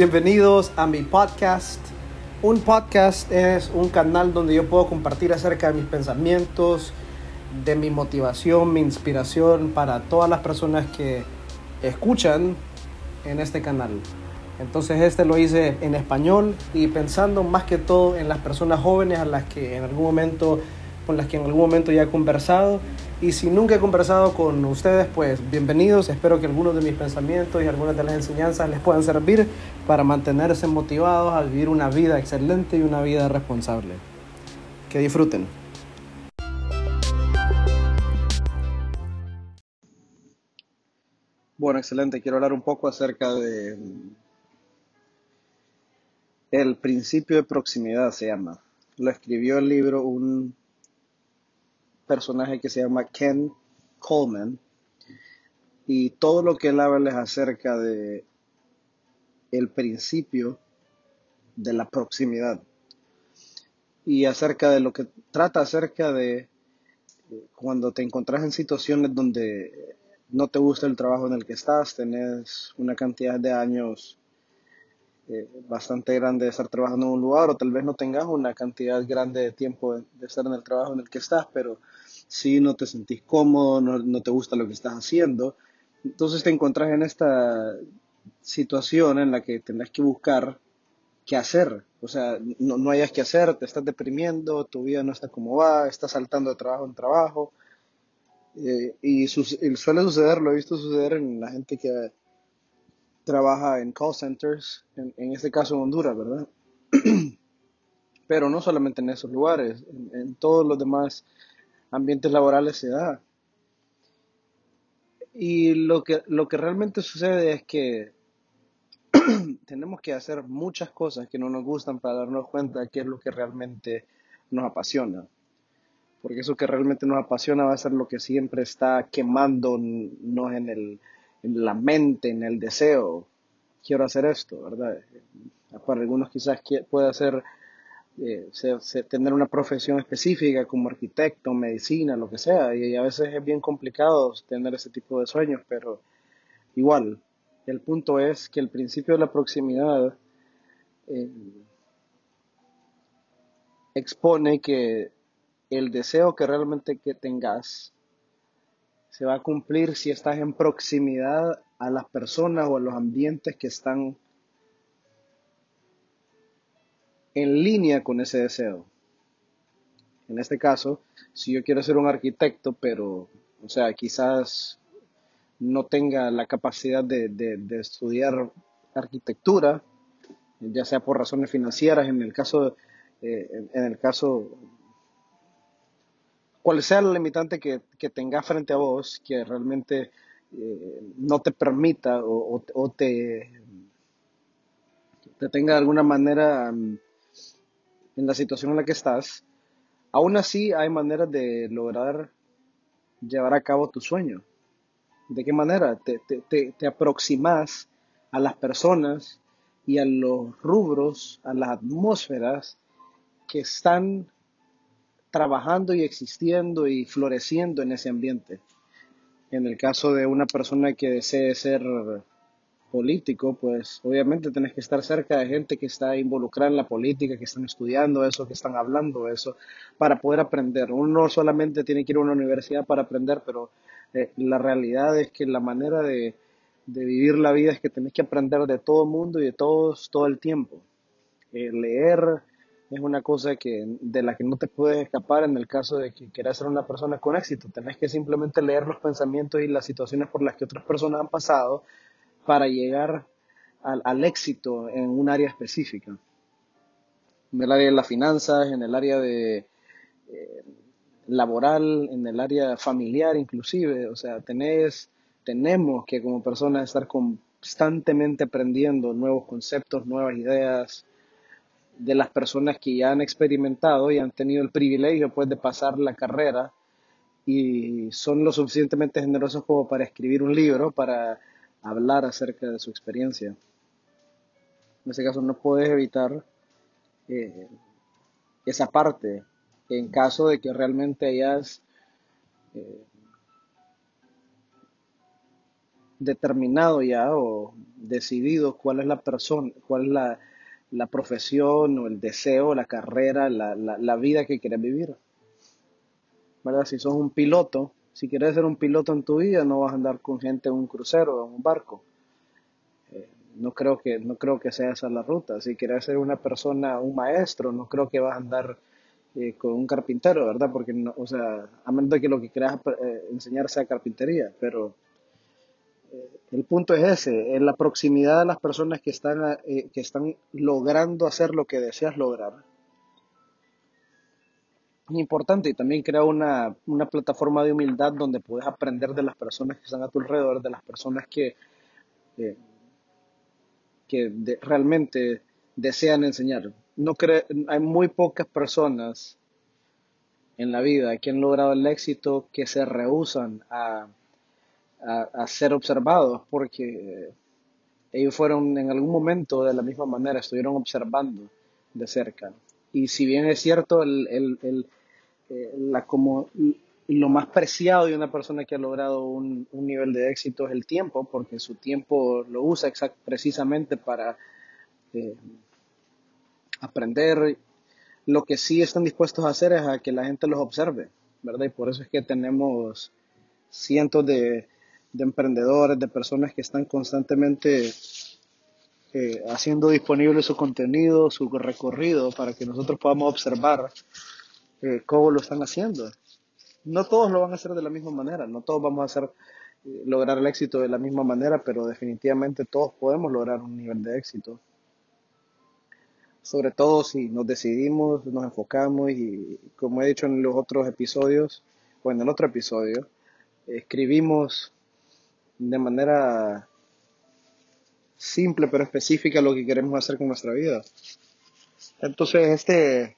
Bienvenidos a mi podcast. Un podcast es un canal donde yo puedo compartir acerca de mis pensamientos, de mi motivación, mi inspiración para todas las personas que escuchan en este canal. Entonces este lo hice en español y pensando más que todo en las personas jóvenes a las que en algún momento con las que en algún momento ya he conversado y si nunca he conversado con ustedes, pues bienvenidos. Espero que algunos de mis pensamientos y algunas de las enseñanzas les puedan servir para mantenerse motivados a vivir una vida excelente y una vida responsable. Que disfruten. Bueno, excelente. Quiero hablar un poco acerca de el principio de proximidad se llama. Lo escribió el libro un personaje que se llama Ken Coleman y todo lo que él habla es acerca de el principio de la proximidad y acerca de lo que trata acerca de eh, cuando te encontrás en situaciones donde no te gusta el trabajo en el que estás, tenés una cantidad de años eh, bastante grande de estar trabajando en un lugar o tal vez no tengas una cantidad grande de tiempo de, de estar en el trabajo en el que estás, pero si no te sentís cómodo, no, te gusta lo que estás haciendo, entonces te encontrás en esta situación en la que tendrás que buscar qué hacer. O sea, no, no hayas que hacer, te estás deprimiendo, tu vida no está como va, estás saltando de trabajo en trabajo. Eh, y, suele suceder, lo he visto suceder en la gente que trabaja en call centers, en, este caso en Honduras, ¿verdad? Pero no solamente en esos lugares, en todos los demás ambientes laborales se da. Y lo que, lo que realmente sucede es que tenemos que hacer muchas cosas que no nos gustan para darnos cuenta de qué es lo que realmente nos apasiona. Porque eso que realmente nos apasiona va a ser lo que siempre está quemándonos en, el, en la mente, en el deseo. Quiero hacer esto, ¿verdad? Para algunos quizás puede ser eh, tener una profesión específica como arquitecto, medicina, lo que sea, y a veces es bien complicado tener ese tipo de sueños, pero igual, el punto es que el principio de la proximidad eh, expone que el deseo que realmente que tengas se va a cumplir si estás en proximidad a las personas o a los ambientes que están en línea con ese deseo. En este caso, si yo quiero ser un arquitecto, pero, o sea, quizás no tenga la capacidad de, estudiar arquitectura, ya sea por razones financieras, en el caso, eh, en el caso, cual sea el limitante que, que tenga frente a vos, que realmente eh, no te permita o, te, te tenga de alguna manera mm, en la situación en la que estás, aún así hay maneras de lograr llevar a cabo tu sueño. ¿De qué manera? Te, te, te, aproximas a las personas y a los rubros, a las atmósferas que están trabajando y existiendo y floreciendo en ese ambiente. En el caso de una persona que desee ser político, pues obviamente tenés que estar cerca de gente que está involucrada en la política, que están estudiando eso, que están hablando eso, para poder aprender. Uno solamente tiene que ir a una universidad para aprender, pero eh, la realidad es que la manera de, vivir la vida es que tenés que aprender de todo el mundo y de todos todo el tiempo. Eh, leer es una cosa que, de la que no te puedes escapar en el caso de que quieras ser una persona con éxito. Tenés que simplemente leer los pensamientos y las situaciones por las que otras personas han pasado para llegar al, éxito en un área específica. En el área de las finanzas, en el área de eh, laboral, en el área familiar inclusive. O sea, tenés, tenemos que como personas estar constantemente aprendiendo nuevos conceptos, nuevas ideas de las personas que ya han experimentado y han tenido el privilegio pues de pasar la carrera y son lo suficientemente generosos como para escribir un libro, para hablar acerca de su experiencia. En ese caso no puedes evitar eh, esa parte en caso de que realmente hayas eh, determinado ya o decidido cuál es la persona, cuál es la, profesión o el deseo, la carrera, la vida que quieres vivir. ¿Verdad? Si sos un piloto, si quieres ser un piloto en tu vida, no vas a andar con gente en un crucero o en un barco. Eh, no creo que no creo que sea esa la ruta. Si quieres ser una persona, un maestro, no creo que vas a andar eh, con un carpintero, ¿verdad? Porque, no, o sea, a menos de que lo que quieras eh, enseñar sea carpintería, pero el punto es ese, en la proximidad de las personas que están, que están logrando hacer lo que deseas lograr importante y también crea una, una, plataforma de humildad donde puedes aprender de las personas que están a tu alrededor, de las personas que, eh, que realmente desean enseñar. No hay muy pocas personas en la vida que han logrado el éxito que se rehusan a, a, a ser observados porque ellos fueron en algún momento de la misma manera, estuvieron observando de cerca. Y si bien es cierto, el, el, el, eh, la, como lo más preciado de una persona que ha logrado un, nivel de éxito es el tiempo, porque su tiempo lo usa precisamente para eh, aprender. Lo que sí están dispuestos a hacer es a que la gente los observe, ¿verdad? Y por eso es que tenemos cientos de, emprendedores, de personas que están constantemente eh, haciendo disponible su contenido, su recorrido, para que nosotros podamos observar cómo lo están haciendo. No todos lo van a hacer de la misma manera, no todos vamos a eh, lograr el éxito de la misma manera, pero definitivamente todos podemos lograr un nivel de éxito. Sobre todo si nos decidimos, nos enfocamos y como he dicho en los otros episodios, o en el otro episodio, escribimos de manera simple pero específica lo que queremos hacer con nuestra vida. Entonces, este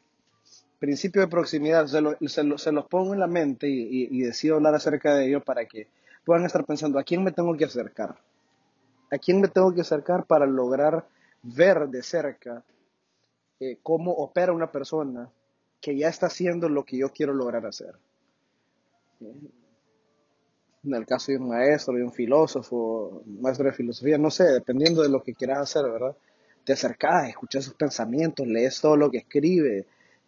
principio de proximidad, se, los pongo en la mente y, decido hablar acerca de ello para que puedan estar pensando, ¿a quién me tengo que acercar? ¿A quién me tengo que acercar para lograr ver de cerca eh, cómo opera una persona que ya está haciendo lo que yo quiero lograr hacer? En el caso de un maestro, de un filósofo, maestro de filosofía, no sé, dependiendo de lo que quieras hacer, ¿verdad? Te acercas, escuchas sus pensamientos, lees todo lo que escribe,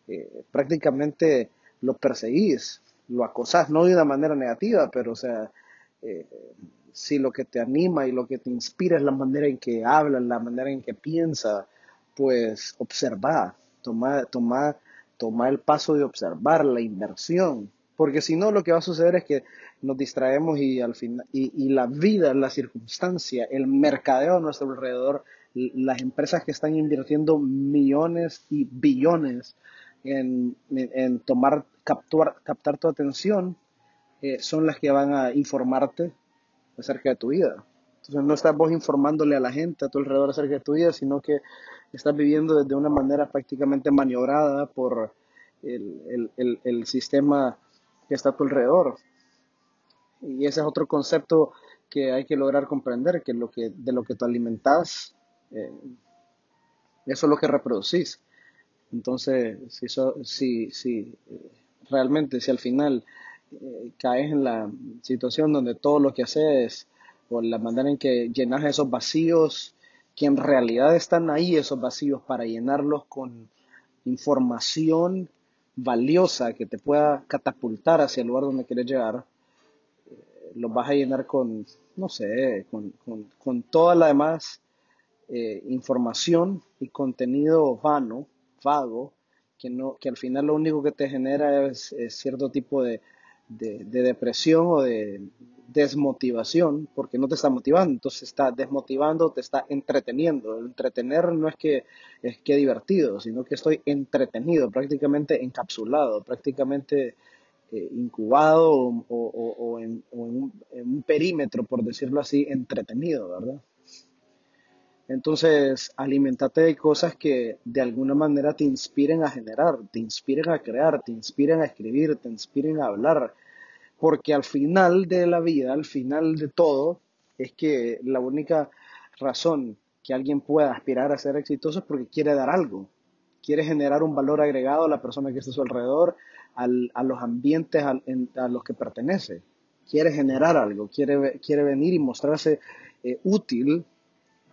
eh, prácticamente lo perseguís, lo acosás, no de una manera negativa, pero o sea, eh, si lo que te anima y lo que te inspira es la manera en que habla, la manera en que piensa, pues observa, toma, toma, toma el paso de observar la inversión, porque si no lo que va a suceder es que nos distraemos y al final y, y la vida, la circunstancia, el mercadeo a nuestro alrededor, las empresas que están invirtiendo millones y billones en, tomar, captuar, captar tu atención, eh, son las que van a informarte acerca de tu vida. Entonces no estás vos informándole a la gente a tu alrededor acerca de tu vida, sino que estás viviendo de una manera prácticamente maniobrada por el, el, el, sistema que está a tu alrededor. Y ese es otro concepto que hay que lograr comprender, que, lo que de lo que te alimentas, eh, eso es lo que reproducís. Entonces, si, si, si eh, realmente, si al final eh, caes en la situación donde todo lo que haces o la manera en que llenas esos vacíos, que en realidad están ahí esos vacíos para llenarlos con información valiosa que te pueda catapultar hacia el lugar donde quieres llegar, eh, los vas a llenar con, no sé, con, con, toda la demás información y contenido vano vago, que, no, que al final lo único que te genera es, cierto tipo de, depresión o de desmotivación, porque no te está motivando, entonces está desmotivando, te está entreteniendo. entretener no es que es que divertido, sino que estoy entretenido, prácticamente encapsulado, prácticamente eh, incubado o, un, en, un, perímetro, por decirlo así, entretenido, ¿verdad? Entonces, alimentate de cosas que de alguna manera te inspiren a generar, te inspiren a crear, te inspiren a escribir, te inspiren a hablar. Porque al final de la vida, al final de todo, es que la única razón que alguien pueda aspirar a ser exitoso es porque quiere dar algo, quiere generar un valor agregado a la persona que está a su alrededor, a los ambientes a, los que pertenece. quiere generar algo, quiere, quiere venir y mostrarse eh, útil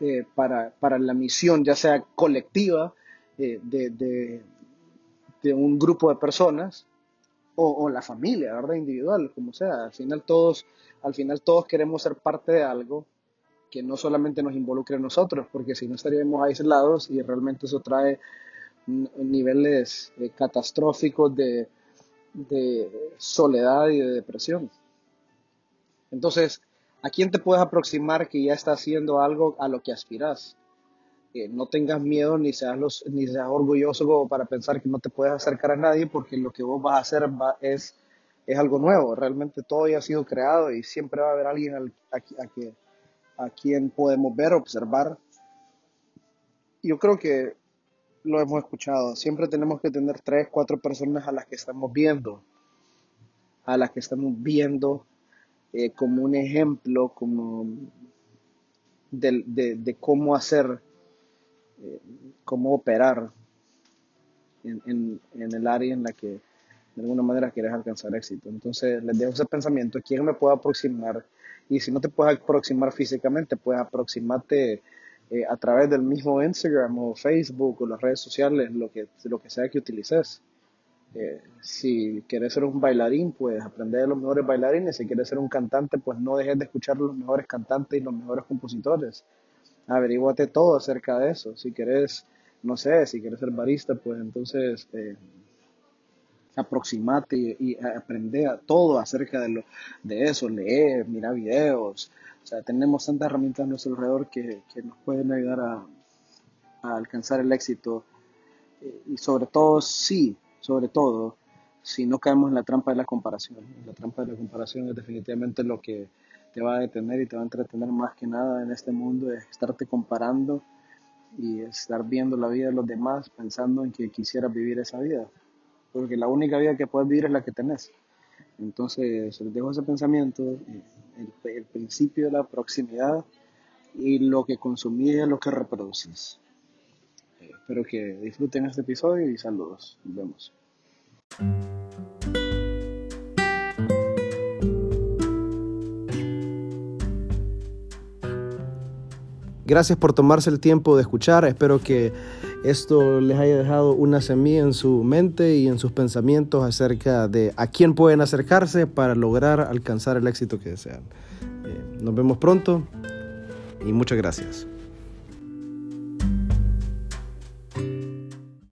eh, para, para, la misión, ya sea colectiva de, de, de, un grupo de personas o, o, la familia, ¿verdad? Individual, como sea. Al final todos, al final todos queremos ser parte de algo que no solamente nos involucre a nosotros, porque si no estaríamos aislados y realmente eso trae niveles eh, catastróficos de, soledad y de depresión. Entonces, ¿a quién te puedes aproximar que ya está haciendo algo a lo que aspiras? no tengas miedo ni seas, ni seas orgulloso para pensar que no te puedes acercar a nadie porque lo que vos vas a hacer es, es algo nuevo. Realmente todo ya ha sido creado y siempre va a haber alguien a, que, a quien podemos ver, observar. Yo creo que lo hemos escuchado. Siempre tenemos que tener tres, cuatro personas a las que estamos viendo, a las que estamos viendo eh, como un ejemplo, como de, cómo hacer, eh, cómo operar en, en, el área en la que de alguna manera quieres alcanzar éxito. Entonces les dejo ese pensamiento, ¿quién me puede aproximar? Y si no te puedes aproximar físicamente, puedes aproximarte eh, a través del mismo Instagram o Facebook o las redes sociales, lo que, lo que sea que utilices. Eh, si quieres ser un bailarín, pues aprender de los mejores bailarines. Si quieres ser un cantante, pues no dejes de escuchar los mejores cantantes y los mejores compositores. Averíguate todo acerca de eso. Si quieres, no sé, si quieres ser barista, pues entonces eh, aproximate y, aprende a todo acerca de, lo, de eso. Lee, mira videos, o sea, tenemos tantas herramientas a nuestro alrededor que, que nos pueden ayudar a, a alcanzar el éxito. Eh, y sobre todo, sí, sobre todo, si no caemos en la trampa de la comparación. La trampa de la comparación es definitivamente lo que te va a detener y te va a entretener más que nada en este mundo, es estarte comparando y estar viendo la vida de los demás pensando en que quisieras vivir esa vida. Porque la única vida que puedes vivir es la que tenés. Entonces, les dejo ese pensamiento. Eh, el, principio de la proximidad y lo que consumís es lo que reproducís. Espero que disfruten este episodio y saludos. Nos vemos. Gracias por tomarse el tiempo de escuchar. Espero que esto les haya dejado una semilla en su mente y en sus pensamientos acerca de a quién pueden acercarse para lograr alcanzar el éxito que desean. Eh, nos vemos pronto y muchas gracias.